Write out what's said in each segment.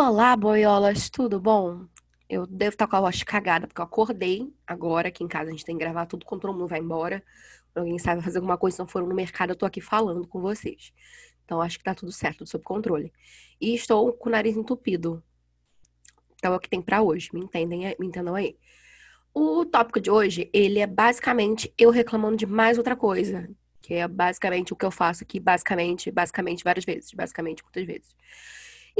Olá, boiolas, tudo bom? Eu devo estar com a voz cagada, porque eu acordei agora aqui em casa. A gente tem que gravar tudo quando todo mundo vai embora. Alguém sabe fazer alguma coisa, se não foram no mercado, eu tô aqui falando com vocês. Então acho que tá tudo certo, tudo sob controle. E estou com o nariz entupido. Então é o que tem pra hoje, me entendem, me entendam aí. O tópico de hoje, ele é basicamente eu reclamando de mais outra coisa. Que é basicamente o que eu faço aqui, basicamente, basicamente, várias vezes. Basicamente, muitas vezes.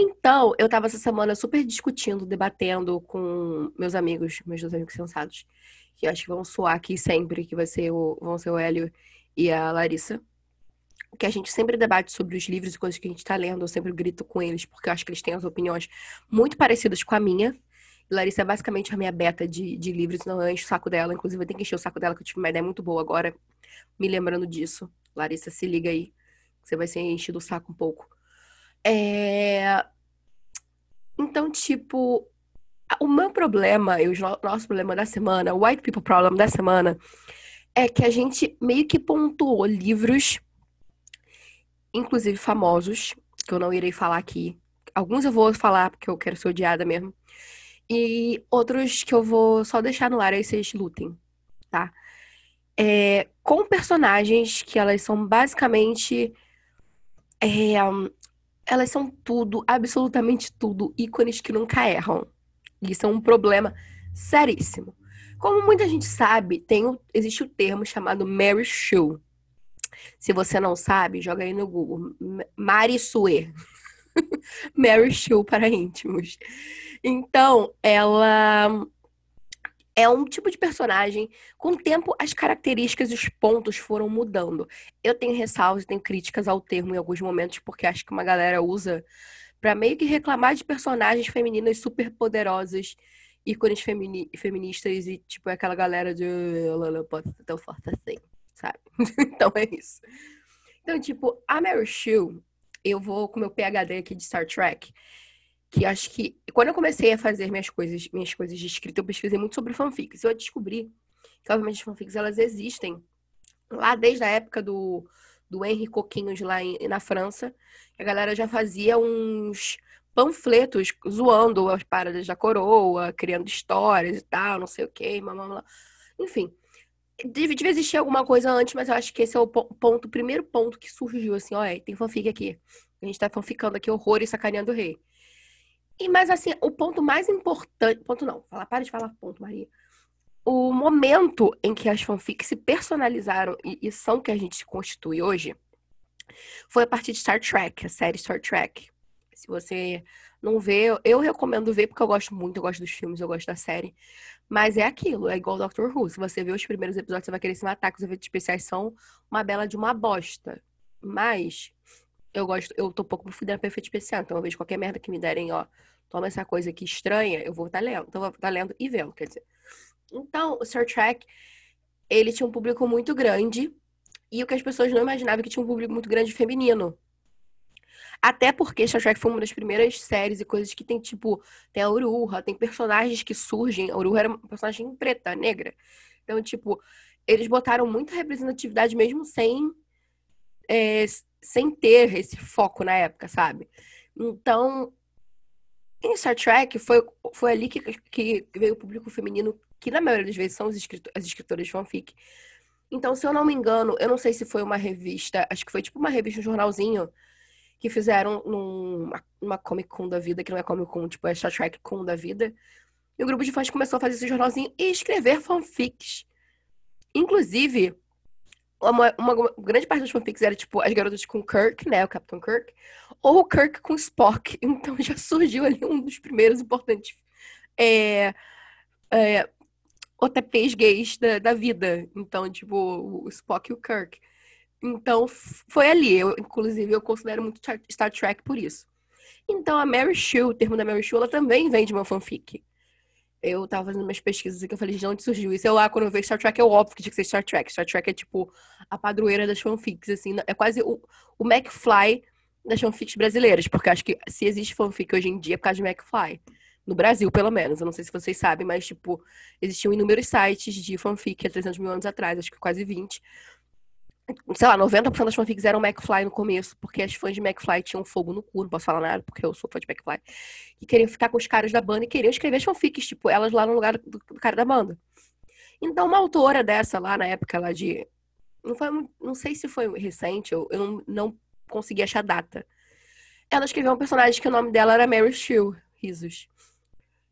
Então, eu tava essa semana super discutindo, debatendo com meus amigos, meus dois amigos sensatos, que acho que vão soar aqui sempre, que vai ser o, vão ser o Hélio e a Larissa. Que a gente sempre debate sobre os livros e coisas que a gente tá lendo, eu sempre grito com eles, porque eu acho que eles têm as opiniões muito parecidas com a minha. Larissa é basicamente a minha beta de, de livros, não eu encho o saco dela. Inclusive, eu tenho que encher o saco dela, que eu tive uma ideia muito boa agora, me lembrando disso. Larissa, se liga aí. Você vai ser enchido o saco um pouco. É... Então, tipo, o meu problema, e o nosso problema da semana, o White People Problem da semana, é que a gente meio que pontuou livros, inclusive famosos, que eu não irei falar aqui. Alguns eu vou falar porque eu quero ser odiada mesmo. E outros que eu vou só deixar no ar aí vocês lutem, tá? É, com personagens que elas são basicamente é, elas são tudo, absolutamente tudo, ícones que nunca erram. Isso é um problema seríssimo. Como muita gente sabe, tem o, existe o termo chamado Mary Sue. Se você não sabe, joga aí no Google. Mary Sue. Mary Sue para íntimos. Então, ela é um tipo de personagem. Com o tempo, as características e os pontos foram mudando. Eu tenho ressalvas, tenho críticas ao termo em alguns momentos, porque acho que uma galera usa para meio que reclamar de personagens femininas super poderosas, ícones femini feministas e, tipo, aquela galera de ela pode ser tão forte assim, sabe? então é isso. Então, tipo, a Mary Sue, eu vou com meu PhD aqui de Star Trek que acho que quando eu comecei a fazer minhas coisas, minhas coisas de escrita, eu pesquisei muito sobre fanfics. Eu descobri que obviamente as fanfics elas existem lá desde a época do do Henry Coquinhos lá em, na França. A galera já fazia uns panfletos zoando as paradas da coroa, criando histórias e tal, não sei o quê, mamãe. Enfim, devia existir alguma coisa antes, mas eu acho que esse é o ponto, o primeiro ponto que surgiu, assim, olha, tem fanfic aqui. A gente tá fanficando aqui horror e sacaneando o rei. E, mas assim, o ponto mais importante. Ponto não, fala, para de falar ponto, Maria. O momento em que as fanfics se personalizaram e, e são que a gente se constitui hoje foi a partir de Star Trek, a série Star Trek. Se você não vê, eu recomendo ver porque eu gosto muito, eu gosto dos filmes, eu gosto da série. Mas é aquilo, é igual Doctor Who. Se você vê os primeiros episódios, você vai querer se matar, que os efeitos especiais são uma bela de uma bosta. Mas eu gosto, eu tô um pouco fudendo pra efeito especial, então eu vejo qualquer merda que me derem, ó, toma essa coisa aqui estranha, eu vou estar tá lendo. Então, eu vou estar tá lendo e vendo, quer dizer. Então, o Star Trek, ele tinha um público muito grande, e o que as pessoas não imaginavam que tinha um público muito grande feminino. Até porque Star Trek foi uma das primeiras séries e coisas que tem, tipo, tem a Uruha, tem personagens que surgem. A Uruha era uma personagem preta, negra. Então, tipo, eles botaram muita representatividade mesmo sem é, sem ter esse foco na época, sabe? Então, em Star Trek, foi, foi ali que, que veio o público feminino, que na maioria das vezes são escritor, as escritoras de fanfic. Então, se eu não me engano, eu não sei se foi uma revista, acho que foi tipo uma revista, um jornalzinho, que fizeram numa, numa Comic Con da vida, que não é Comic Con, tipo, é Star Trek Con da vida. E o grupo de fãs começou a fazer esse jornalzinho e escrever fanfics. Inclusive, uma, uma, grande parte dos fanfics era, tipo, as garotas com Kirk, né? O Capitão Kirk. Ou o Kirk com Spock. Então já surgiu ali um dos primeiros importantes é, é, OTPs gays da, da vida. Então, tipo, o Spock e o Kirk. Então, foi ali. Eu, inclusive, eu considero muito Star Trek por isso. Então, a Mary Sue, o termo da Mary Sue, ela também vem de uma fanfic eu tava fazendo minhas pesquisas aqui, eu falei, de onde surgiu isso? Eu lá, quando eu vejo Star Trek, é óbvio que tinha que ser Star Trek. Star Trek é tipo a padroeira das fanfics, assim, é quase o, o McFly das fanfics brasileiras, porque acho que se existe fanfic hoje em dia é por causa de McFly. No Brasil, pelo menos. Eu não sei se vocês sabem, mas, tipo, existiam inúmeros sites de fanfic há 300 mil anos atrás, acho que quase 20. Sei lá, 90% das fanfics eram McFly no começo, porque as fãs de McFly tinham fogo no cu, não posso falar nada, porque eu sou fã de McFly. E queriam ficar com os caras da banda e queriam escrever as fanfics, tipo, elas lá no lugar do, do cara da banda. Então, uma autora dessa lá, na época lá de. Não, foi, não sei se foi recente, eu, eu não, não consegui achar data. Ela escreveu um personagem que o nome dela era Mary Shield, risos.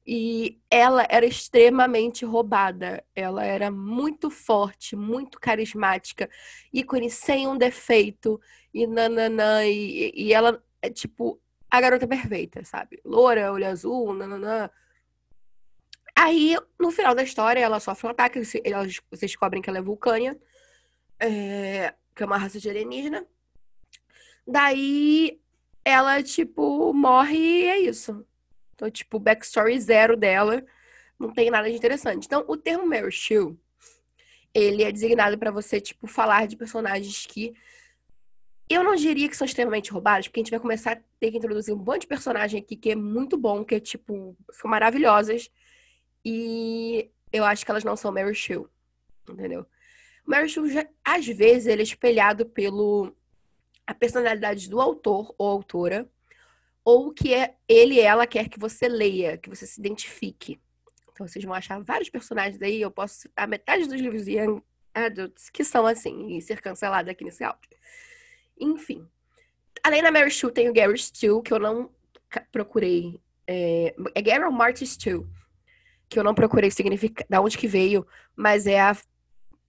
E ela era extremamente roubada. Ela era muito forte, muito carismática, ícone sem um defeito. E nananã. E, e ela é tipo a garota perfeita, sabe? Loura, olho azul, nananã. Aí, no final da história, ela sofre um ataque. Elas, vocês descobrem que ela é vulcânia, é, que é uma raça de alienígena. Daí, ela, tipo, morre e é isso. Então, tipo, backstory zero dela, não tem nada de interessante. Então, o termo Mary Sue, ele é designado para você, tipo, falar de personagens que eu não diria que são extremamente roubados, porque a gente vai começar a ter que introduzir um monte de personagem aqui que é muito bom, que é, tipo, são maravilhosas. E eu acho que elas não são Mary Sue, entendeu? Mary Sue, já, às vezes, ele é espelhado pelo a personalidade do autor ou autora, ou que é ele ela quer que você leia, que você se identifique. Então vocês vão achar vários personagens aí, eu posso citar metade dos livros Young Adults que são assim, e ser cancelado aqui nesse áudio. Enfim. Além da Mary Sue, tem o Gary Stu, que eu não procurei. É, é Gary ou Marty Stu, que eu não procurei significar da onde que veio, mas é a,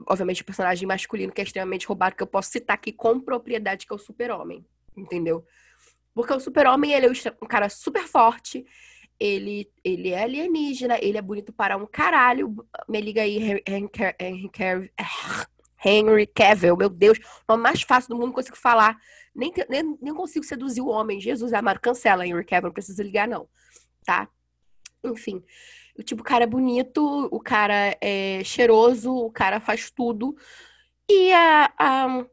obviamente o personagem masculino que é extremamente roubado, que eu posso citar aqui com propriedade, que é o super-homem. Entendeu? Porque o super-homem, ele é um cara super forte, ele, ele é alienígena, ele é bonito para um caralho. Me liga aí, Henry, Cavill, meu Deus, o nome mais fácil do mundo, não consigo falar. Nem, nem, nem consigo seduzir o homem. Jesus amado, cancela Henry Cavill, não precisa ligar, não. Tá? Enfim. O tipo, o cara é bonito, o cara é cheiroso, o cara faz tudo. E a, a,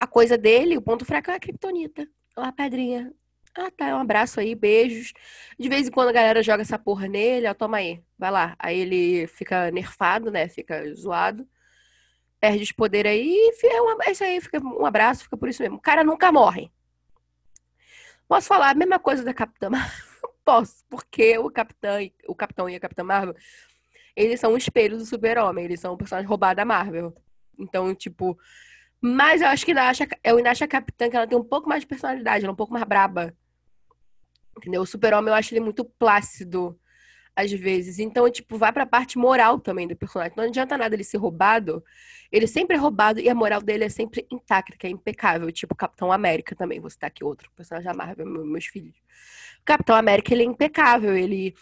a coisa dele, o ponto fraco é a criptonita. Olá, pedrinha. Ah, tá. Um abraço aí, beijos. De vez em quando a galera joga essa porra nele, ó, toma aí. Vai lá. Aí ele fica nerfado, né? Fica zoado. Perde os poderes aí e é isso aí, fica um abraço, fica por isso mesmo. O cara nunca morre. Posso falar a mesma coisa da Capitã Marvel? Posso, porque o Capitão, o Capitão e a Capitã Marvel, eles são um espelho do super-homem, eles são um personagem roubado da Marvel. Então, tipo, mas eu acho que eu ainda acho a Capitã que ela tem um pouco mais de personalidade, ela é um pouco mais braba. Entendeu? O super-homem eu acho ele muito plácido, às vezes. Então, tipo, vai pra parte moral também do personagem. Não adianta nada ele ser roubado. Ele sempre é roubado e a moral dele é sempre intacta, que é impecável. Tipo, Capitão América também. Vou citar aqui outro personagem da Marvel, meus filhos. O Capitão América, ele é impecável. Ele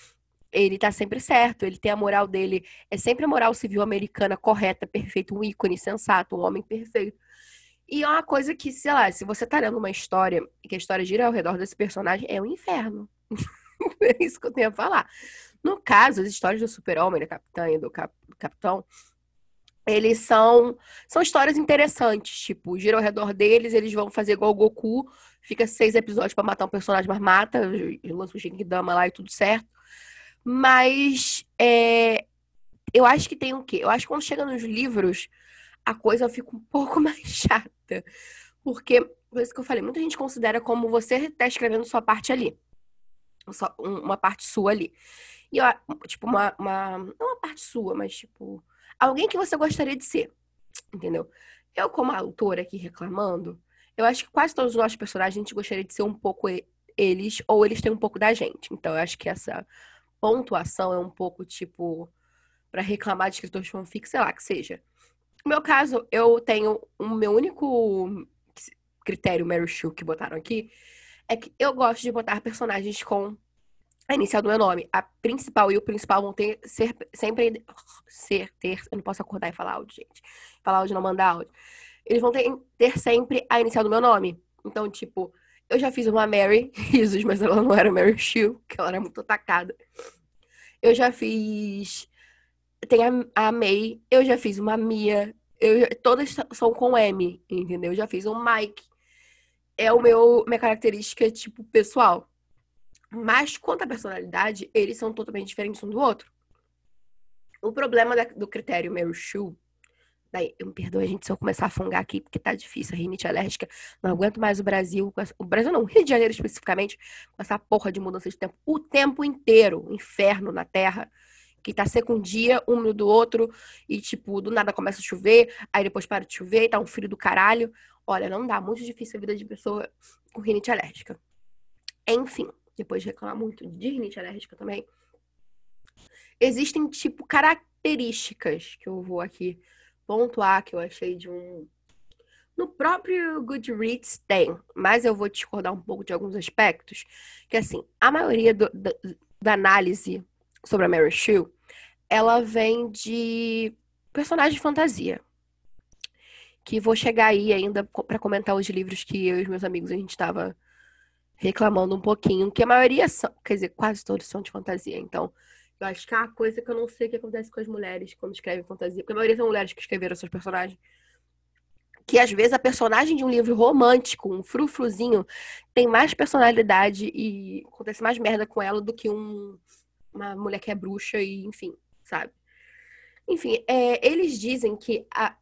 ele tá sempre certo, ele tem a moral dele, é sempre a moral civil americana correta, perfeita, um ícone sensato, um homem perfeito. E é uma coisa que, sei lá, se você tá lendo uma história e que a história gira ao redor desse personagem, é um inferno. é isso que eu tenho a falar. No caso, as histórias do super-homem, da capitã e do, cap do capitão, eles são são histórias interessantes, tipo, gira ao redor deles, eles vão fazer igual o Goku, fica seis episódios para matar um personagem, mas mata, lança o Genkidama lá e tudo certo. Mas é, eu acho que tem o quê? Eu acho que quando chega nos livros, a coisa fica um pouco mais chata. Porque, por isso que eu falei, muita gente considera como você está escrevendo sua parte ali. Uma parte sua ali. E, ó, tipo, uma, uma. Não uma parte sua, mas, tipo. Alguém que você gostaria de ser. Entendeu? Eu, como autora aqui reclamando, eu acho que quase todos os nossos personagens a gente gostaria de ser um pouco eles, ou eles têm um pouco da gente. Então, eu acho que essa pontuação é um pouco, tipo, para reclamar de escritores fanfic, sei lá, que seja. No meu caso, eu tenho o meu único critério Mary Sue que botaram aqui é que eu gosto de botar personagens com a inicial do meu nome. A principal e o principal vão ter ser, sempre ser ter. Eu não posso acordar e falar áudio, gente. Falar áudio não mandar áudio. Eles vão ter, ter sempre a inicial do meu nome. Então, tipo, eu já fiz uma Mary, risos, mas ela não era Mary Sue, que ela era muito atacada. Eu já fiz tem a, a May, eu já fiz uma Mia, eu, todas são com M, entendeu? Eu já fiz um Mike. É o meu minha característica tipo pessoal. Mas quanto à personalidade, eles são totalmente diferentes um do outro. O problema da, do critério Mary Sue, Daí, eu me perdoe, gente, se eu começar a fungar aqui, porque tá difícil. A rinite alérgica. Não aguento mais o Brasil. O Brasil não, o Rio de Janeiro especificamente, com essa porra de mudança de tempo. O tempo inteiro. Inferno na terra. Que tá seco um dia, úmido do outro. E, tipo, do nada começa a chover. Aí depois para de chover tá um frio do caralho. Olha, não dá. Muito difícil a vida de pessoa com rinite alérgica. Enfim, depois de reclamar muito de rinite alérgica também. Existem, tipo, características que eu vou aqui pontuar que eu achei de um. No próprio Goodreads tem, mas eu vou discordar um pouco de alguns aspectos. Que assim, a maioria do, da, da análise sobre a Mary Sue, ela vem de personagens de fantasia. Que vou chegar aí ainda para comentar os livros que eu e os meus amigos a gente estava reclamando um pouquinho, que a maioria são, quer dizer, quase todos são de fantasia. Então, eu acho que é uma coisa que eu não sei o que acontece com as mulheres quando escrevem fantasia. Porque a maioria são mulheres que escreveram seus personagens. Que às vezes a personagem de um livro romântico, um frufruzinho, tem mais personalidade e acontece mais merda com ela do que um, uma mulher que é bruxa e, enfim, sabe? Enfim, é, eles dizem que a,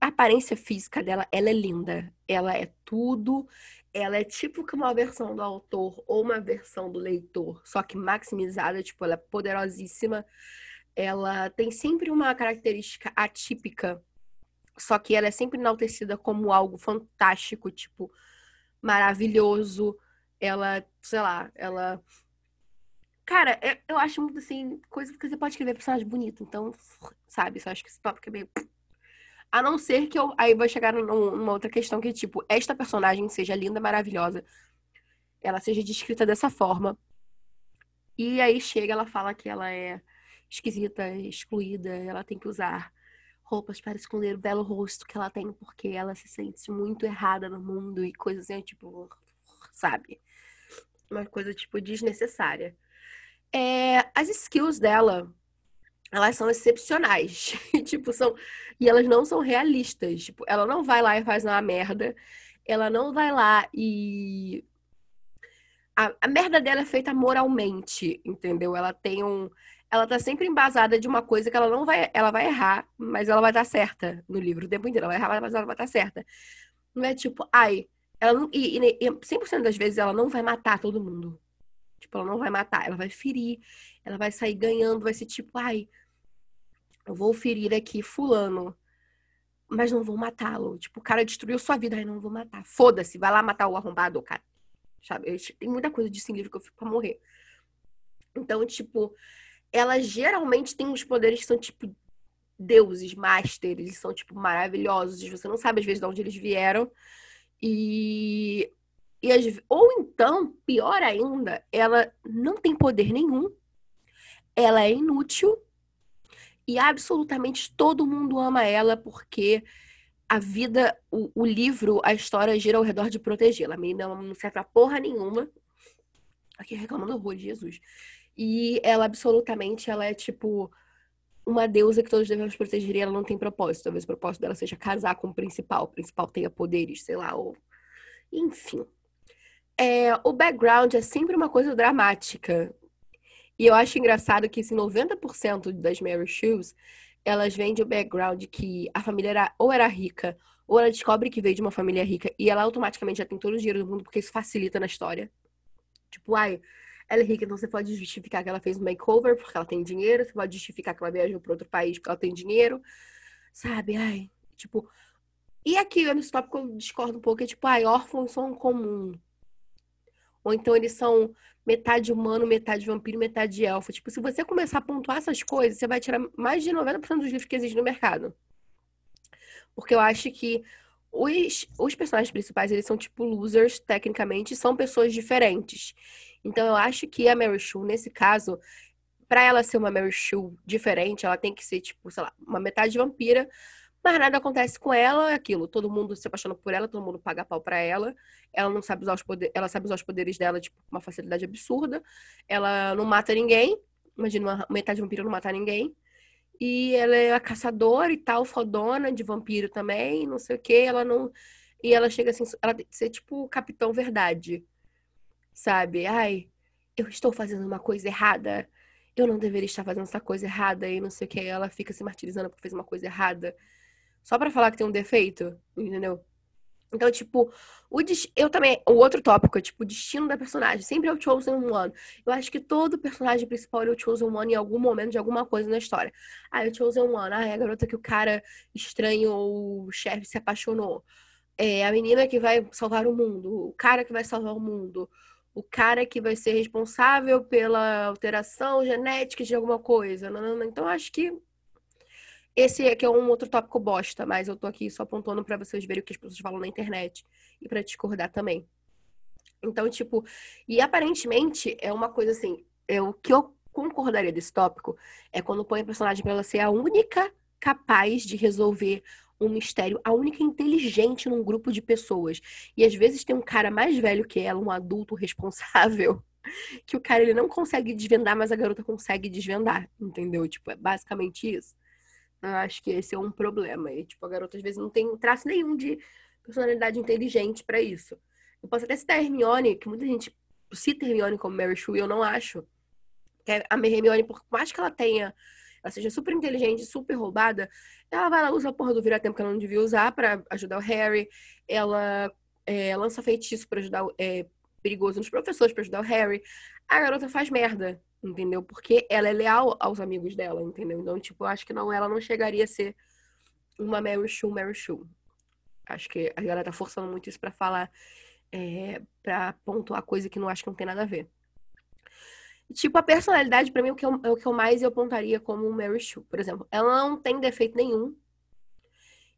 a aparência física dela, ela é linda. Ela é tudo ela é tipo que uma versão do autor ou uma versão do leitor, só que maximizada, tipo, ela é poderosíssima. Ela tem sempre uma característica atípica, só que ela é sempre enaltecida como algo fantástico, tipo, maravilhoso. Ela, sei lá, ela. Cara, eu acho muito assim, coisa que você pode escrever personagem bonito, então, sabe, eu acho que esse tópico é meio a não ser que eu. Aí vai chegar numa outra questão que, tipo, esta personagem seja linda, maravilhosa. Ela seja descrita dessa forma. E aí chega, ela fala que ela é esquisita, excluída, ela tem que usar roupas para esconder o belo rosto que ela tem, porque ela se sente muito errada no mundo e coisas assim, tipo, sabe? Uma coisa, tipo, desnecessária. É, as skills dela elas são excepcionais. tipo, são. E elas não são realistas. Tipo, ela não vai lá e faz uma merda. Ela não vai lá e. A, a merda dela é feita moralmente, entendeu? Ela tem um. Ela tá sempre embasada de uma coisa que ela não vai. Ela vai errar, mas ela vai dar certa no livro o tempo inteiro. Ela vai errar, mas ela vai estar certa. Não é tipo, ai. Ela não, e, e 100% das vezes ela não vai matar todo mundo. Tipo, ela não vai matar, ela vai ferir, ela vai sair ganhando, vai ser tipo, ai, eu vou ferir aqui fulano, mas não vou matá-lo. Tipo, o cara destruiu sua vida, aí não vou matar. Foda-se, vai lá matar o arrombado, cara. Sabe? Tem muita coisa disso em livro que eu fico pra morrer. Então, tipo, ela geralmente tem uns poderes que são, tipo, deuses, masters, eles são, tipo, maravilhosos. Você não sabe, às vezes, de onde eles vieram. E e as, ou então, pior ainda, ela não tem poder nenhum, ela é inútil e absolutamente todo mundo ama ela porque a vida, o, o livro, a história gira ao redor de protegê-la. A menina não serve pra porra nenhuma. Aqui reclamando horror de Jesus. E ela absolutamente, ela é tipo uma deusa que todos devemos proteger e ela não tem propósito. Talvez o propósito dela seja casar com o principal. O principal tenha poderes, sei lá, ou... Enfim é, o background é sempre uma coisa dramática. E eu acho engraçado que esse 90% das Mary Shoes, elas vêm de um background que a família era, ou era rica, ou ela descobre que veio de uma família rica e ela automaticamente já tem todo o dinheiro do mundo porque isso facilita na história. Tipo, ai, ela é rica, então você pode justificar que ela fez um makeover porque ela tem dinheiro, você pode justificar que ela viajou para outro país porque ela tem dinheiro, sabe? Ai, tipo. E aqui, nesse tópico, eu discordo um pouco, é tipo, ai, órfãos são comum. Ou então eles são metade humano, metade vampiro, metade elfo. Tipo, se você começar a pontuar essas coisas, você vai tirar mais de 90% dos livros que existem no mercado. Porque eu acho que os, os personagens principais, eles são tipo losers, tecnicamente, são pessoas diferentes. Então eu acho que a Mary Sue, nesse caso, para ela ser uma Mary Sue diferente, ela tem que ser, tipo, sei lá, uma metade vampira, mas nada acontece com ela, é aquilo. Todo mundo se apaixona por ela, todo mundo paga pau pra ela. Ela não sabe usar os poderes, ela sabe usar os poderes dela, tipo, uma facilidade absurda. Ela não mata ninguém. Imagina uma metade vampiro não matar ninguém. E ela é a caçadora e tal, fodona de vampiro também, não sei o que. Ela não. E ela chega assim, ela tem que ser tipo capitão verdade. Sabe? Ai, eu estou fazendo uma coisa errada. eu não deveria estar fazendo essa coisa errada e não sei o que. Ela fica se martirizando porque fez uma coisa errada. Só pra falar que tem um defeito, entendeu? Então, tipo, o eu também. O outro tópico é, tipo, o destino da personagem. Sempre é o Chosen One. Eu acho que todo personagem principal é o Chosen One em algum momento de alguma coisa na história. Ah, é o Chosen One. Ah, é a garota que o cara estranho ou o chefe se apaixonou. É a menina que vai salvar o mundo. O cara que vai salvar o mundo. O cara que vai ser responsável pela alteração genética de alguma coisa. Não, não, não. Então, acho que esse aqui é um outro tópico bosta, mas eu tô aqui só apontando para vocês verem o que as pessoas falam na internet e para discordar também. Então, tipo, e aparentemente é uma coisa assim, é o que eu concordaria desse tópico é quando põe a personagem para ela ser a única capaz de resolver um mistério, a única inteligente num grupo de pessoas. E às vezes tem um cara mais velho que ela, um adulto responsável, que o cara ele não consegue desvendar, mas a garota consegue desvendar, entendeu? Tipo, é basicamente isso. Eu acho que esse é um problema. E, tipo, a garota às vezes não tem traço nenhum de personalidade inteligente para isso. Eu posso até citar a Hermione, que muita gente cita Hermione como Mary Sue, eu não acho. Que a Hermione, por mais que ela tenha, ela seja super inteligente, super roubada, ela vai lá, usa a porra do vira-tempo que ela não devia usar para ajudar o Harry. Ela é, lança feitiço para ajudar, é, perigoso nos professores para ajudar o Harry. A garota faz merda entendeu? Porque ela é leal aos amigos dela, entendeu? Então, tipo, eu acho que não, ela não chegaria a ser uma Mary Sue, Mary Sue. Acho que a galera tá forçando muito isso para falar, é, para pontuar coisa que não acho que não tem nada a ver. Tipo, a personalidade, para mim, é o que, eu, é o que eu mais eu apontaria como Mary Sue. Por exemplo, ela não tem defeito nenhum.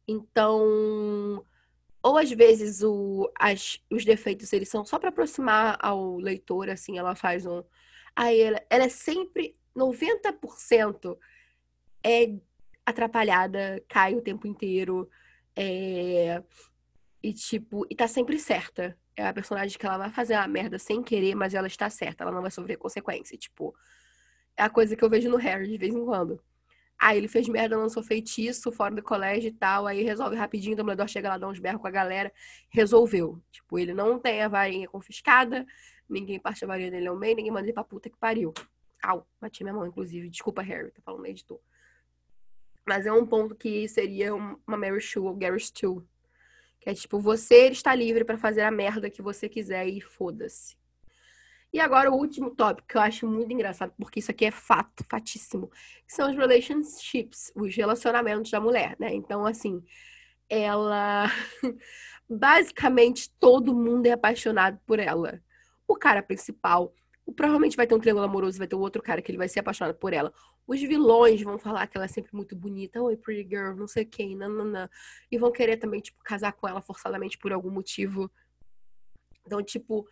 Então, ou às vezes o, as, os defeitos eles são só para aproximar ao leitor, assim, ela faz um, Aí ela, ela é sempre 90% é atrapalhada, cai o tempo inteiro. É... E tipo, e tá sempre certa. É a personagem que ela vai fazer a merda sem querer, mas ela está certa, ela não vai sofrer consequência. Tipo, é a coisa que eu vejo no Harry de vez em quando. Aí ele fez merda, lançou feitiço fora do colégio e tal, aí resolve rapidinho, o Dumbledore chega lá, dá uns berros com a galera, resolveu. Tipo, ele não tem a varinha confiscada, Ninguém parte a varinha dele ao meio, ninguém manda ele pra puta que pariu. Au, bati minha mão, inclusive. Desculpa, Harry, tá falando editor. Mas é um ponto que seria uma Mary Sue ou Gary Stu. Que é tipo, você está livre para fazer a merda que você quiser e foda-se. E agora o último tópico que eu acho muito engraçado, porque isso aqui é fato, fatíssimo, são os relationships, os relacionamentos da mulher, né? Então, assim, ela. Basicamente, todo mundo é apaixonado por ela o cara principal provavelmente vai ter um triângulo amoroso, vai ter outro cara que ele vai ser apaixonado por ela. Os vilões vão falar que ela é sempre muito bonita, oi, pretty girl, não sei quem, nananã. E vão querer também, tipo, casar com ela forçadamente por algum motivo. Então, tipo,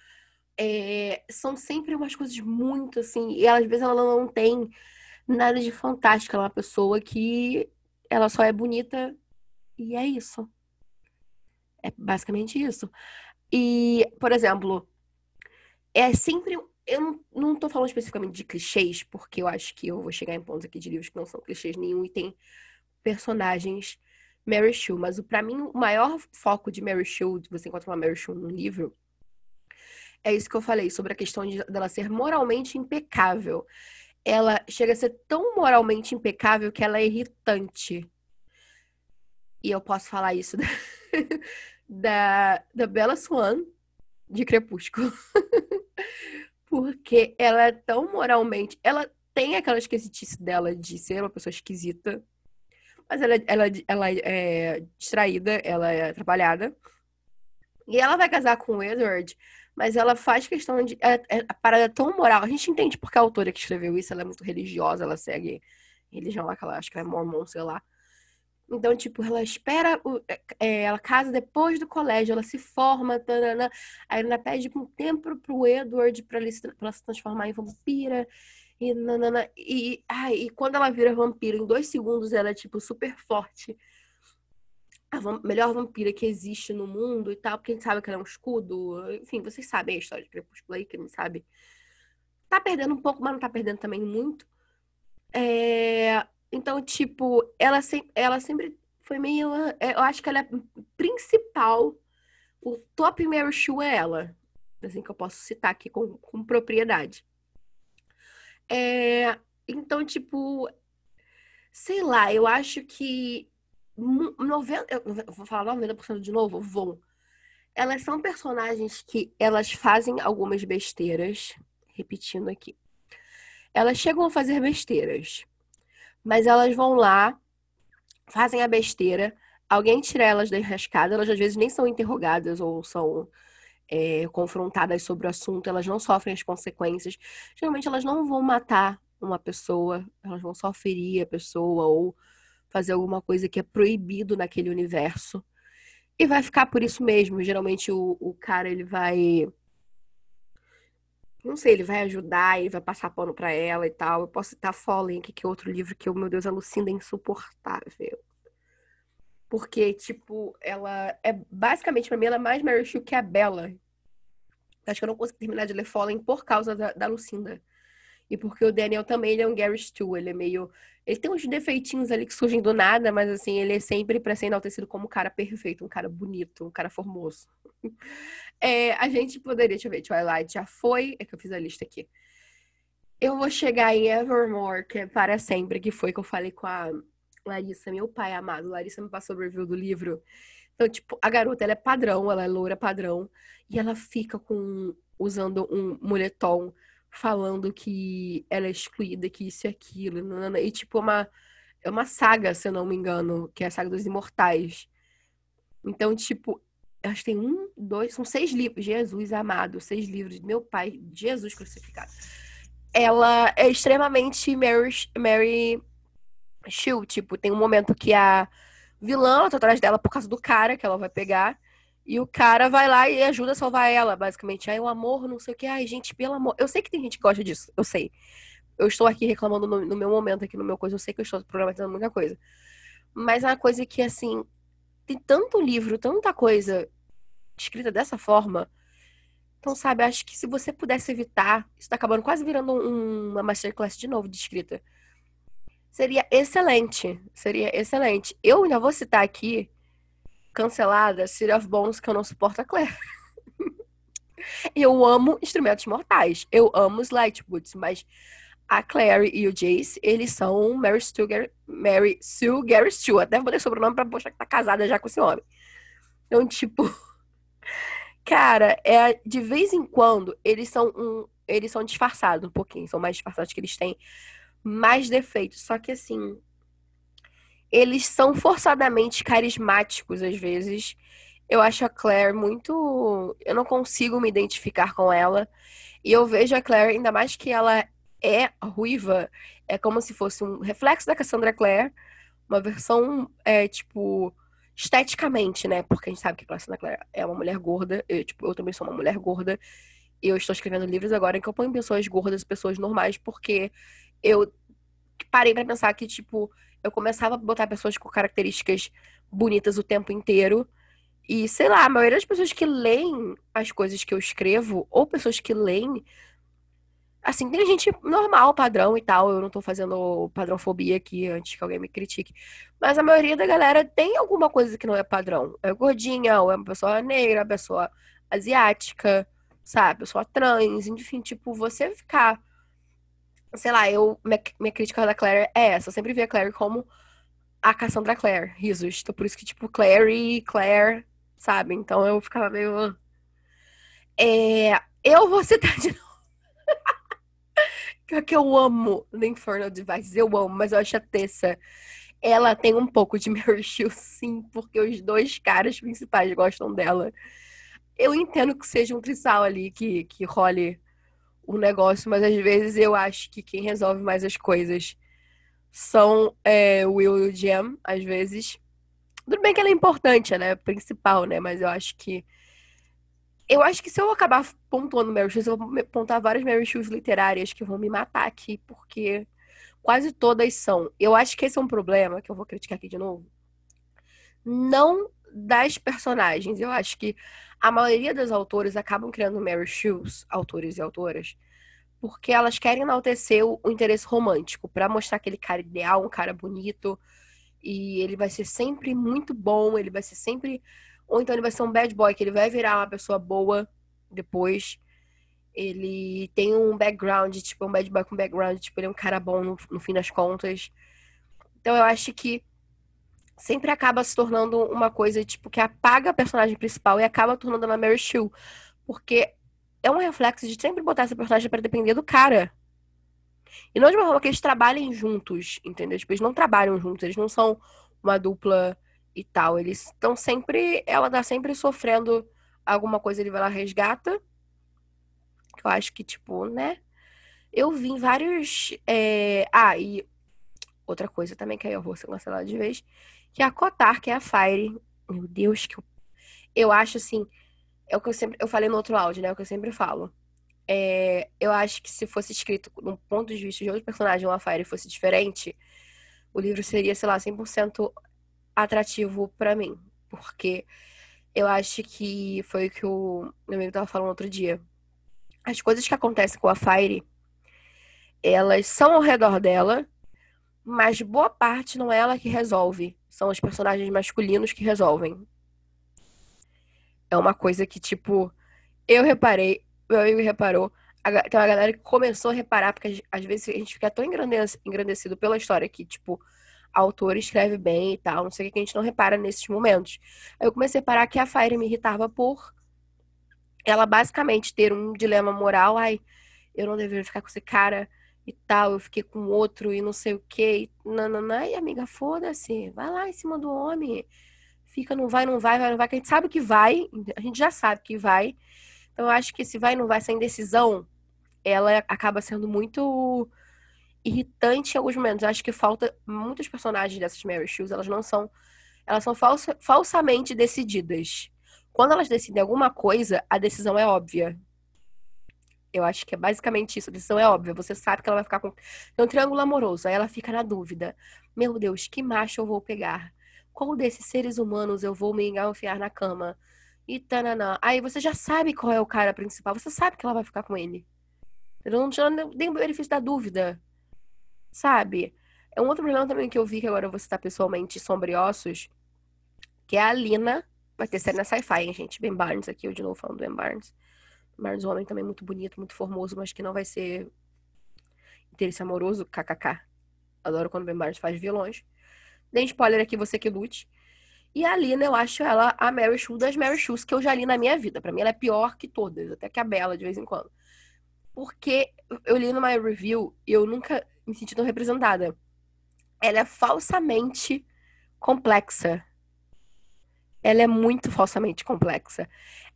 é... são sempre umas coisas muito assim. E às vezes ela não tem nada de fantástico. Ela é uma pessoa que ela só é bonita e é isso. É basicamente isso. E, por exemplo, é sempre. Eu não, tô falando especificamente de clichês, porque eu acho que eu vou chegar em pontos aqui de livros que não são clichês nenhum e tem personagens Mary Sue. Mas para mim, o maior foco de Mary Sue, de você encontrar uma Mary Sue no livro, é isso que eu falei, sobre a questão de, dela ser moralmente impecável. Ela chega a ser tão moralmente impecável que ela é irritante. E eu posso falar isso da, da, da Bella Swan, de Crepúsculo. Porque ela é tão moralmente. Ela tem aquela esquisitice dela de ser uma pessoa esquisita. Mas ela, ela, ela é distraída, ela é atrapalhada. E ela vai casar com o Edward, mas ela faz questão de. É, é, a parada é tão moral. A gente entende porque a autora que escreveu isso, ela é muito religiosa, ela segue religião lá, que ela acho que ela é mormon, sei lá. Então, tipo, ela espera, o, é, é, ela casa depois do colégio, ela se forma, tarana, aí ela pede um tempo pro Edward pra, ele, pra ela se transformar em vampira. E, nanana, e, ai, e quando ela vira vampira, em dois segundos ela é, tipo, super forte. A vam melhor vampira que existe no mundo e tal, porque a gente sabe que ela é um escudo. Enfim, vocês sabem a história de Crepúsculo aí, quem não sabe. Tá perdendo um pouco, mas não tá perdendo também muito. É... Então, tipo, ela, se, ela sempre foi meio. É, eu acho que ela é principal. O top Mary Shoe é ela. Assim que eu posso citar aqui com, com propriedade. É, Então, tipo, sei lá, eu acho que 90, eu vou falar 90% de novo, vou. Elas são personagens que elas fazem algumas besteiras, repetindo aqui. Elas chegam a fazer besteiras, mas elas vão lá, fazem a besteira, alguém tira elas da enrascada, elas às vezes nem são interrogadas ou são é, confrontadas sobre o assunto, elas não sofrem as consequências. Geralmente elas não vão matar uma pessoa, elas vão só ferir a pessoa ou fazer alguma coisa que é proibido naquele universo. E vai ficar por isso mesmo. Geralmente o, o cara ele vai. Não sei, ele vai ajudar, ele vai passar pano pra ela e tal. Eu posso citar Fallen que é outro livro que, meu Deus, a Lucinda é insuportável. Porque, tipo, ela é basicamente, pra mim, ela é mais Mary Sue que a Bella. Acho que eu não consegui terminar de ler Fallen por causa da, da Lucinda. E porque o Daniel também ele é um Gary Stu, ele é meio. Ele tem uns defeitinhos ali que surgem do nada, mas assim, ele é sempre pra ser enaltecido como um cara perfeito, um cara bonito, um cara formoso. É, a gente poderia, deixa eu ver, Twilight já foi. É que eu fiz a lista aqui. Eu vou chegar em Evermore, que é para sempre, que foi que eu falei com a Larissa, meu pai amado. Larissa me passou o review do livro. Então, tipo, a garota, ela é padrão, ela é loura padrão. E ela fica com usando um moletom falando que ela é excluída, que isso e aquilo. Nanana. E, tipo, uma, é uma saga, se eu não me engano, que é a saga dos imortais. Então, tipo, acho que tem um, dois, são seis livros. Jesus amado, seis livros. Meu pai, Jesus crucificado. Ela é extremamente Mary, Mary Shield. Tipo, tem um momento que a vilã tá atrás dela por causa do cara que ela vai pegar. E o cara vai lá e ajuda a salvar ela, basicamente. Aí o amor, não sei o que. Ai, gente, pelo amor. Eu sei que tem gente que gosta disso, eu sei. Eu estou aqui reclamando no, no meu momento, aqui no meu coisa. Eu sei que eu estou problematizando muita coisa. Mas é uma coisa que, assim, tem tanto livro, tanta coisa escrita dessa forma. Então, sabe, acho que se você pudesse evitar, isso tá acabando quase virando um, uma masterclass de novo de escrita. Seria excelente. Seria excelente. Eu ainda vou citar aqui cancelada City of Bones, que eu não suporto a Claire. eu amo Instrumentos Mortais. Eu amo os Lightwoods, mas a Claire e o Jace, eles são Mary Sue, Mary Sue Gary Stu. Até vou dar sobrenome pra mostrar que tá casada já com esse homem. Então, tipo... Cara, é, de vez em quando, eles são um... Eles são disfarçados um pouquinho. São mais disfarçados que eles têm mais defeitos. Só que, assim eles são forçadamente carismáticos às vezes. Eu acho a Claire muito. Eu não consigo me identificar com ela. E eu vejo a Claire, ainda mais que ela é ruiva, é como se fosse um reflexo da Cassandra Clare, uma versão, é, tipo, esteticamente, né? Porque a gente sabe que a Cassandra Clare é uma mulher gorda. Eu, tipo, eu também sou uma mulher gorda. E eu estou escrevendo livros agora em que eu ponho pessoas gordas, pessoas normais, porque eu parei para pensar que, tipo, eu começava a botar pessoas com características bonitas o tempo inteiro. E, sei lá, a maioria das pessoas que leem as coisas que eu escrevo, ou pessoas que leem, assim, tem gente normal, padrão e tal. Eu não tô fazendo padrãofobia aqui antes que alguém me critique. Mas a maioria da galera tem alguma coisa que não é padrão. É gordinha, ou é uma pessoa negra, pessoa asiática, sabe? Pessoa trans, enfim, tipo, você ficar sei lá, eu minha, minha crítica da Claire é essa. Eu sempre vi a Claire como a Cassandra Clare, risos. Então por isso que, tipo, Clary, Claire, sabe? Então eu ficava meio. Ah. É, eu vou citar de novo. que eu amo no Infernal Device, eu amo, mas eu acho a Tessa. Ela tem um pouco de Mary Sue, sim, porque os dois caras principais gostam dela. Eu entendo que seja um trisal ali, que, que role o negócio, mas às vezes eu acho que quem resolve mais as coisas são é, Will e o Jam, às vezes. Tudo bem que ela é importante, ela é principal, né? Mas eu acho que. Eu acho que se eu acabar pontuando Mary Shoes, eu vou pontar várias Mary Shoes literárias que vão me matar aqui, porque quase todas são. Eu acho que esse é um problema que eu vou criticar aqui de novo. Não das personagens. Eu acho que a maioria dos autores acabam criando Mary Shoes, autores e autoras, porque elas querem enaltecer o, o interesse romântico, para mostrar aquele cara ideal, um cara bonito, e ele vai ser sempre muito bom, ele vai ser sempre. Ou então ele vai ser um bad boy, que ele vai virar uma pessoa boa depois. Ele tem um background, tipo, um bad boy com background, tipo, ele é um cara bom no, no fim das contas. Então eu acho que sempre acaba se tornando uma coisa, tipo, que apaga a personagem principal e acaba tornando ela Mary Sue. Porque é um reflexo de sempre botar essa personagem para depender do cara. E não de uma forma que eles trabalhem juntos, entendeu? Tipo, eles não trabalham juntos, eles não são uma dupla e tal. Eles estão sempre. Ela tá sempre sofrendo alguma coisa, ele vai lá, resgata. Eu acho que, tipo, né? Eu vi vários. É... Ah, e outra coisa também que aí eu vou ser cancelada de vez. Que é a Kotar, que é a Fire. Meu Deus, que eu. Eu acho assim. É o que eu sempre. Eu falei no outro áudio, né? É o que eu sempre falo. É, eu acho que se fosse escrito num ponto de vista de outro personagem, uma Fire fosse diferente, o livro seria, sei lá, 100% atrativo para mim. Porque eu acho que foi o que o meu amigo tava falando outro dia. As coisas que acontecem com a Fire, elas são ao redor dela, mas boa parte não é ela que resolve. São os personagens masculinos que resolvem. É uma coisa que, tipo, eu reparei, meu amigo reparou. Tem uma galera que começou a reparar, porque às vezes a gente fica tão engrandecido pela história que, tipo, a autora escreve bem e tal, não sei o que, a gente não repara nesses momentos. Aí eu comecei a reparar que a Fire me irritava por ela basicamente ter um dilema moral, ai, eu não deveria ficar com esse cara e tal, eu fiquei com outro e não sei o que, e nananã, e amiga, foda-se, vai lá em cima do homem, fica, não vai, não vai, vai, não vai, que a gente sabe que vai, a gente já sabe que vai, então, eu acho que esse vai não vai, essa indecisão, ela acaba sendo muito irritante em alguns momentos. Eu acho que falta muitos personagens dessas Mary Shoes, elas não são elas são falsa, falsamente decididas. Quando elas decidem alguma coisa, a decisão é óbvia. Eu acho que é basicamente isso. A decisão é óbvia. Você sabe que ela vai ficar com. É um triângulo amoroso. Aí ela fica na dúvida. Meu Deus, que macho eu vou pegar? Qual desses seres humanos eu vou me enfiar na cama? e tananã. Aí você já sabe qual é o cara principal, você sabe que ela vai ficar com ele. Eu não tinha nem o benefício da dúvida. Sabe? É um outro problema também que eu vi, que agora eu vou citar pessoalmente, Sombriossos, que é a Lina. Vai ter série na Sci-Fi, hein, gente? Ben Barnes aqui, eu de novo falando do Ben Barnes. Ben Barnes, um homem também muito bonito, muito formoso, mas que não vai ser interesse amoroso, kkk. Adoro quando Ben Barnes faz vilões. Nem spoiler aqui, você que lute. E a Lina, eu acho ela a Mary Sue das Mary Shoes que eu já li na minha vida. Para mim, ela é pior que todas, até que a Bela, de vez em quando. Porque eu li numa review e eu nunca me senti tão representada. Ela é falsamente complexa. Ela é muito falsamente complexa.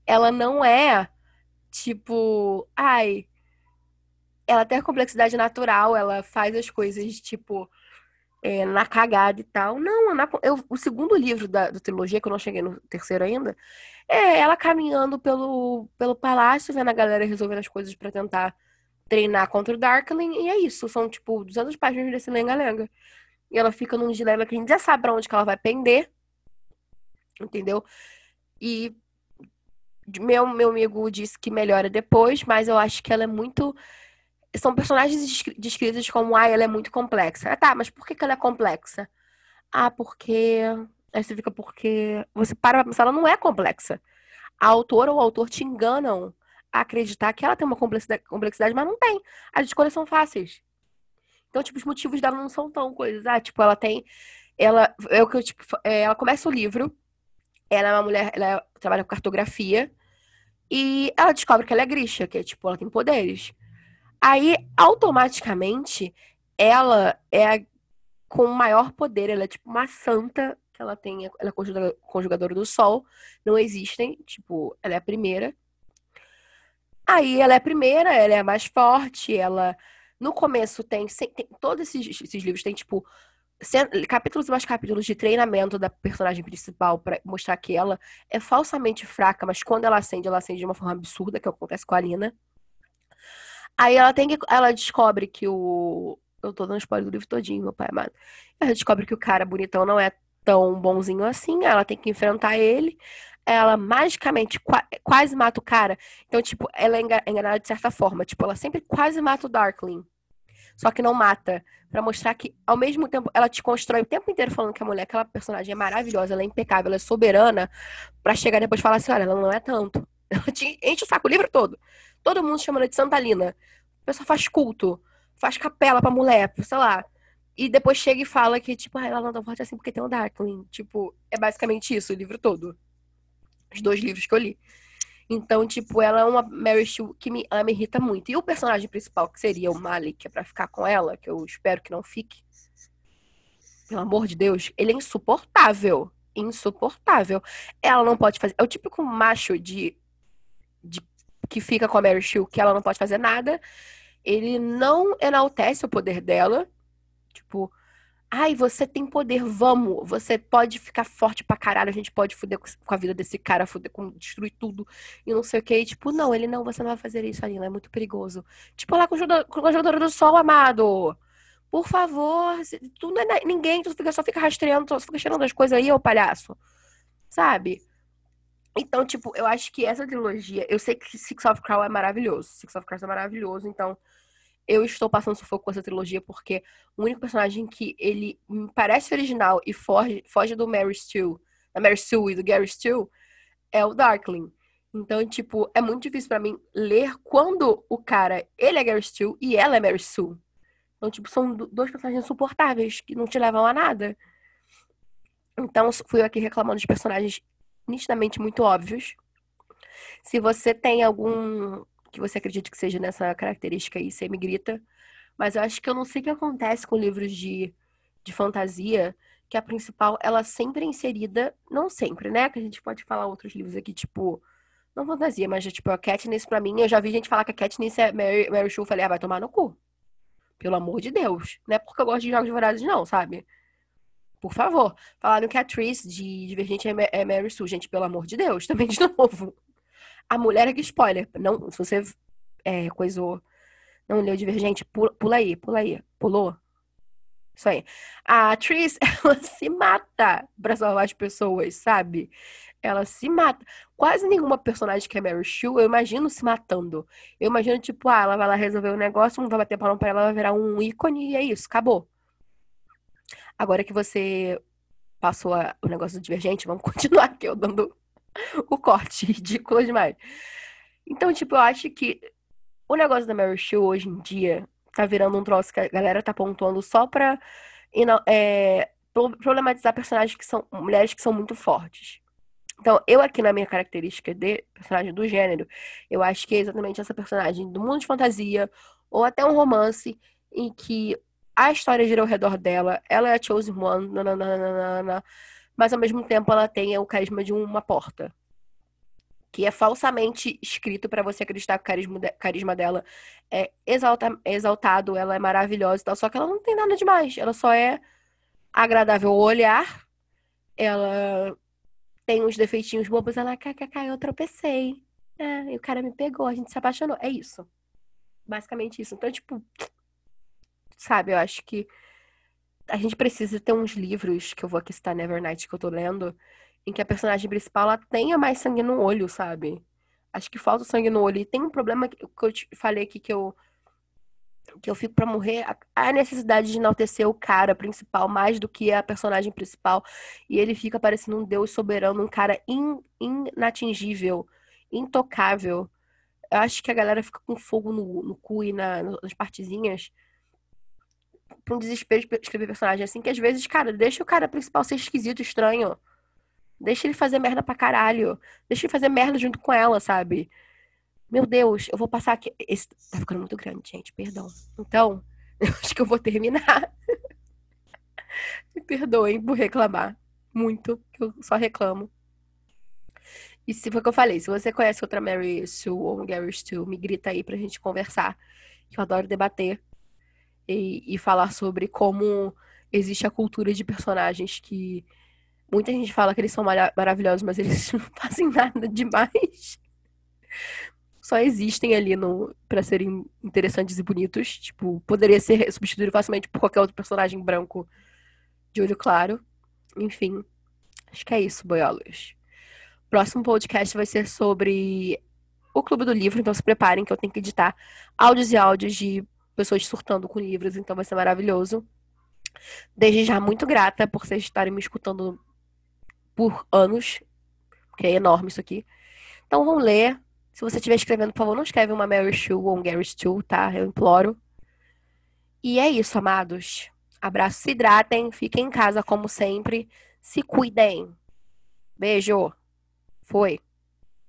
Ela não é tipo, ai, ela tem a complexidade natural, ela faz as coisas tipo é, na cagada e tal. Não, na, eu, o segundo livro da, da, trilogia, que eu não cheguei no terceiro ainda, é ela caminhando pelo, pelo palácio, vendo a galera resolvendo as coisas para tentar treinar contra o Darkling, e é isso. São, tipo, 200 páginas desse lenga-lenga. E ela fica num dilema que a gente já sabe pra onde que ela vai pender, entendeu? E meu, meu amigo disse que melhora depois, mas eu acho que ela é muito são personagens descritos como, ah, ela é muito complexa. Ah, tá, mas por que, que ela é complexa? Ah, porque. Aí você fica porque. Você para pra pensar, ela não é complexa. A autora ou o autor te enganam acreditar que ela tem uma complexidade, complexidade, mas não tem. As escolhas são fáceis. Então, tipo, os motivos dela não são tão coisas. Ah, tipo, ela tem. Ela. É o que eu, tipo, é, ela começa o livro. Ela é uma mulher, ela trabalha com cartografia. E ela descobre que ela é Grisha, que é tipo, ela tem poderes. Aí, automaticamente, ela é a, com maior poder, ela é tipo uma santa, que ela tem, ela é conjugadora do sol, não existem, tipo, ela é a primeira. Aí ela é a primeira, ela é a mais forte, ela no começo tem, tem todos esses, esses livros tem tipo capítulos e mais capítulos de treinamento da personagem principal para mostrar que ela é falsamente fraca, mas quando ela acende, ela acende de uma forma absurda, que acontece com a Lina. Aí ela tem que. Ela descobre que o. Eu tô dando spoiler do livro todinho, meu pai amado. Ela descobre que o cara bonitão não é tão bonzinho assim. Ela tem que enfrentar ele. Ela magicamente qua, quase mata o cara. Então, tipo, ela é enganada de certa forma. Tipo, ela sempre quase mata o Darkling. Só que não mata. para mostrar que, ao mesmo tempo, ela te constrói o tempo inteiro falando que a mulher, aquela personagem é maravilhosa, ela é impecável, ela é soberana. para chegar depois e falar assim: olha, ela não é tanto. Ela te enche o saco o livro todo todo mundo chama ela de Santa Lina. A pessoa faz culto, faz capela pra mulher, sei lá. E depois chega e fala que, tipo, ah, ela não é tão forte assim porque tem o Darkling. Tipo, é basicamente isso, o livro todo. Os dois livros que eu li. Então, tipo, ela é uma Mary Sue que me, ela me irrita muito. E o personagem principal, que seria o Malik, é pra ficar com ela, que eu espero que não fique. Pelo amor de Deus, ele é insuportável. Insuportável. Ela não pode fazer. É o típico macho de, de que fica com a Mary Sue, que ela não pode fazer nada. Ele não enaltece o poder dela. Tipo, ai, você tem poder, vamos. Você pode ficar forte pra caralho, a gente pode fuder com a vida desse cara, fuder com, destruir tudo e não sei o que. Tipo, não, ele não, você não vai fazer isso, Alina, é muito perigoso. Tipo, lá com, com a jogadora do sol, amado. Por favor, tu não é ninguém, tu fica, só fica rastreando, só fica cheirando as coisas aí, ô palhaço. Sabe? Então, tipo, eu acho que essa trilogia, eu sei que Six of Crown é maravilhoso. Six of Crown é maravilhoso, então eu estou passando sufoco com essa trilogia porque o único personagem que ele parece original e foge, foge do Mary Steele, da Mary Sue e do Gary Steele é o Darkling. Então, tipo, é muito difícil para mim ler quando o cara, ele é Gary Steele e ela é Mary Sue. Então, tipo, são dois personagens insuportáveis que não te levam a nada. Então, fui aqui reclamando de personagens nitidamente muito óbvios. Se você tem algum que você acredita que seja nessa característica aí, você me grita. Mas eu acho que eu não sei o que acontece com livros de, de fantasia, que a principal, ela sempre é inserida, não sempre, né? Que a gente pode falar outros livros aqui, tipo, não fantasia, mas tipo, a Katniss pra mim, eu já vi gente falar que a Katniss é Mary, Mary Sue, falei, ah, vai tomar no cu. Pelo amor de Deus. Não é porque eu gosto de jogos vorazes, não, sabe? Por favor. Falaram que a Tris de Divergente é, é Mary Sue, gente, pelo amor de Deus, também de novo. A mulher é que spoiler. Não, se você é, coisou, não leu Divergente, pula, pula aí, pula aí. Pulou? Isso aí. A Tris, ela se mata pra salvar as pessoas, sabe? Ela se mata. Quase nenhuma personagem que é Mary Sue, eu imagino se matando. Eu imagino, tipo, ah, ela vai lá resolver o um negócio, um vai bater palma pra ela, vai virar um ícone e é isso, acabou. Agora que você passou a, o negócio do Divergente, vamos continuar aqui eu dando o corte, ridículo demais. Então, tipo, eu acho que o negócio da Mary Sue hoje em dia tá virando um troço que a galera tá pontuando só pra é, problematizar personagens que são mulheres que são muito fortes. Então, eu aqui na minha característica de personagem do gênero, eu acho que é exatamente essa personagem do mundo de fantasia, ou até um romance em que a história gira ao redor dela, ela é a chosen one, nananana, mas ao mesmo tempo ela tem o carisma de uma porta. Que é falsamente escrito para você acreditar que o carisma, de, carisma dela é exalta, exaltado, ela é maravilhosa e tal. Só que ela não tem nada demais. Ela só é agradável ao olhar. Ela tem uns defeitinhos bobos. Ela, kkk, eu tropecei. É, e o cara me pegou, a gente se apaixonou. É isso. Basicamente isso. Então, tipo, sabe, eu acho que a gente precisa ter uns livros, que eu vou aqui citar Nevernight, que eu tô lendo, em que a personagem principal ela tenha mais sangue no olho, sabe? Acho que falta sangue no olho. E tem um problema que eu te falei aqui que eu que eu fico para morrer, a necessidade de enaltecer o cara principal mais do que a personagem principal. E ele fica parecendo um deus soberano, um cara in, inatingível, intocável. Eu acho que a galera fica com fogo no, no cu e na, nas partezinhas pra um desespero de escrever personagem assim, que às vezes, cara, deixa o cara principal ser esquisito, estranho. Deixa ele fazer merda pra caralho. Deixa ele fazer merda junto com ela, sabe? Meu Deus, eu vou passar aqui. Esse tá ficando muito grande, gente, perdão. Então, eu acho que eu vou terminar. Me perdoem por reclamar. Muito, que eu só reclamo. E se foi o que eu falei, se você conhece outra Mary Sue ou Gary Stu, me grita aí pra gente conversar. Que eu adoro debater e, e falar sobre como existe a cultura de personagens que muita gente fala que eles são maravilhosos, mas eles não fazem nada demais. Só existem ali no para serem interessantes e bonitos. Tipo, poderia ser substituído facilmente por qualquer outro personagem branco de olho claro. Enfim, acho que é isso, boiolos. Próximo podcast vai ser sobre o Clube do Livro, então se preparem que eu tenho que editar áudios e áudios de pessoas surtando com livros, então vai ser maravilhoso. Desde já, muito grata por vocês estarem me escutando por anos, porque é enorme isso aqui. Então vão ler, Se você estiver escrevendo, por favor, não escreve uma Mary Sue ou um Gary Stu, tá? Eu imploro. E é isso, amados. Abraço, se hidratem, fiquem em casa como sempre. Se cuidem. Beijo. Foi.